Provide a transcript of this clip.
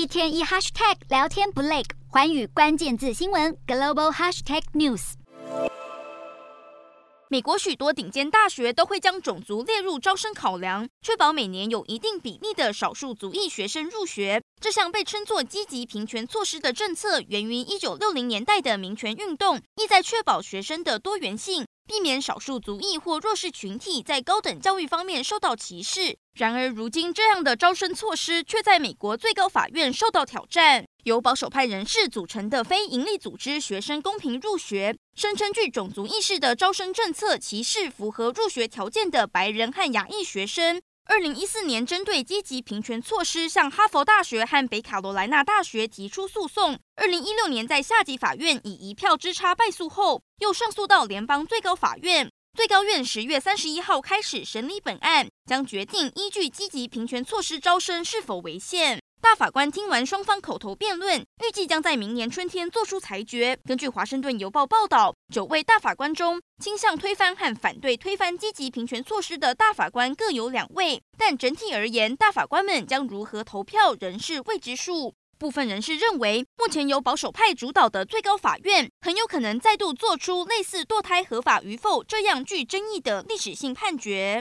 一天一 hashtag 聊天不累，环宇关键字新闻 global hashtag news。美国许多顶尖大学都会将种族列入招生考量，确保每年有一定比例的少数族裔学生入学。这项被称作积极平权措施的政策，源于一九六零年代的民权运动，意在确保学生的多元性，避免少数族裔或弱势群体在高等教育方面受到歧视。然而，如今这样的招生措施却在美国最高法院受到挑战。由保守派人士组成的非营利组织“学生公平入学”声称，具种族意识的招生政策歧视符合入学条件的白人和亚裔学生。二零一四年，针对积极平权措施，向哈佛大学和北卡罗来纳大学提出诉讼。二零一六年，在下级法院以一票之差败诉后，又上诉到联邦最高法院。最高院十月三十一号开始审理本案，将决定依据积极平权措施招生是否违宪。大法官听完双方口头辩论，预计将在明年春天做出裁决。根据《华盛顿邮报》报道，九位大法官中，倾向推翻和反对推翻积极平权措施的大法官各有两位，但整体而言，大法官们将如何投票仍是未知数。部分人士认为，目前由保守派主导的最高法院很有可能再度做出类似堕胎合法与否这样具争议的历史性判决。